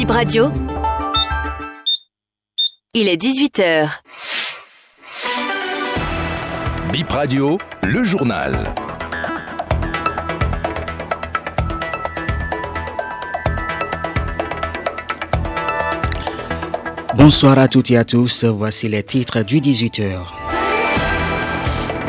Bip Radio. Il est 18h. Bip Radio, le journal. Bonsoir à toutes et à tous, voici les titres du 18h.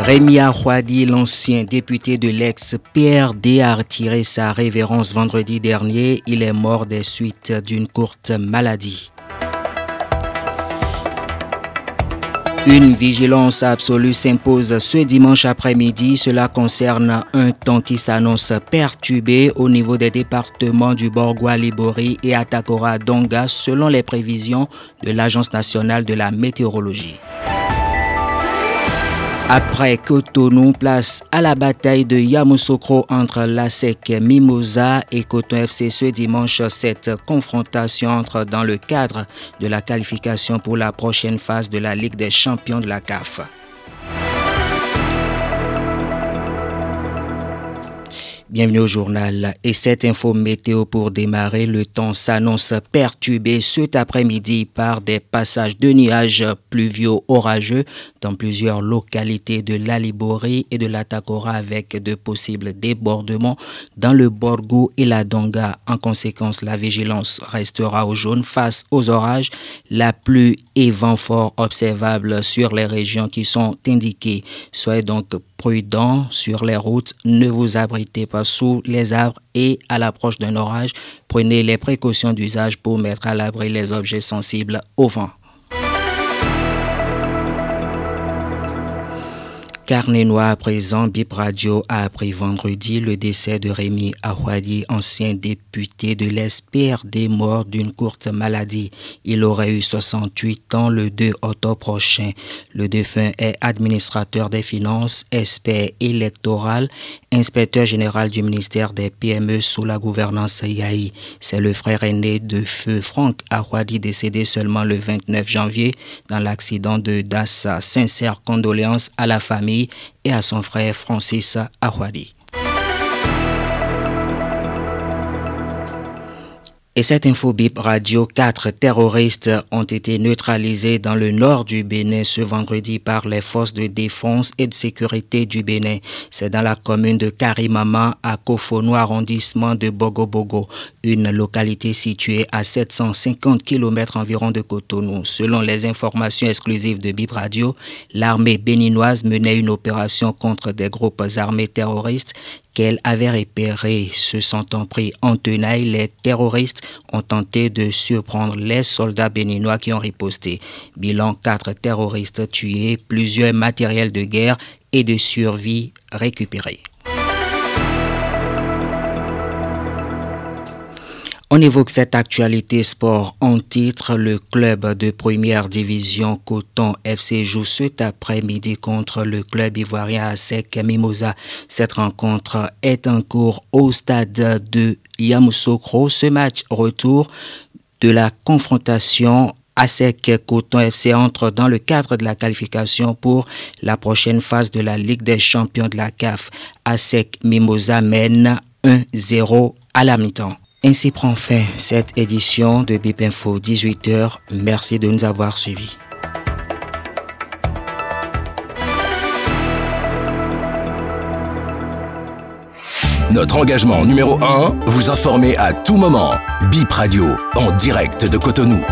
Rémi Ahouadi, l'ancien député de l'ex-PRD, a retiré sa révérence vendredi dernier. Il est mort des suites d'une courte maladie. Une vigilance absolue s'impose ce dimanche après-midi. Cela concerne un temps qui s'annonce perturbé au niveau des départements du Borgois, Libori et Atakora Donga selon les prévisions de l'Agence nationale de la météorologie. Après Cotonou, place à la bataille de Yamoussoukro entre l'ASEC Mimosa et Coton FC ce dimanche. Cette confrontation entre dans le cadre de la qualification pour la prochaine phase de la Ligue des champions de la CAF. Bienvenue au journal et cette info météo pour démarrer. Le temps s'annonce perturbé cet après-midi par des passages de nuages pluvieux orageux dans plusieurs localités de l'Alibori et de la Takora avec de possibles débordements dans le Borgo et la Donga. En conséquence, la vigilance restera au jaune face aux orages, la pluie et vent fort observables sur les régions qui sont indiquées. Soyez donc prudent sur les routes, ne vous abritez pas sous les arbres et à l'approche d'un orage, prenez les précautions d'usage pour mettre à l'abri les objets sensibles au vent. Carnet noir à présent, Bip Radio a appris vendredi le décès de Rémi Ahouadi, ancien député de l'SPRD mort d'une courte maladie. Il aurait eu 68 ans le 2 octobre prochain. Le défunt est administrateur des finances, expert électoral, inspecteur général du ministère des PME sous la gouvernance IAI. C'est le frère aîné de feu Franck Ahouadi décédé seulement le 29 janvier dans l'accident de Dassa. Sincères condoléances à la famille et à son frère Francis Ahwadi. Et cette info radio, quatre terroristes ont été neutralisés dans le nord du Bénin ce vendredi par les forces de défense et de sécurité du Bénin. C'est dans la commune de Karimama à Kofono, arrondissement de Bogobogo, une localité située à 750 km environ de Cotonou. Selon les informations exclusives de Bip Radio, l'armée béninoise menait une opération contre des groupes armés terroristes qu'elle avait repéré. Se sentant pris en tenaille, les terroristes ont tenté de surprendre les soldats béninois qui ont riposté. Bilan quatre terroristes tués, plusieurs matériels de guerre et de survie récupérés. On évoque cette actualité sport en titre. Le club de première division Coton FC joue cet après-midi contre le club ivoirien ASEC Mimosa. Cette rencontre est en cours au stade de Yamoussoukro. Ce match retour de la confrontation ASEC Coton FC entre dans le cadre de la qualification pour la prochaine phase de la Ligue des champions de la CAF. ASEC Mimosa mène 1-0 à la mi-temps. Ainsi prend fin cette édition de BIP Info 18h. Merci de nous avoir suivis. Notre engagement numéro 1, vous informer à tout moment. BIP Radio, en direct de Cotonou.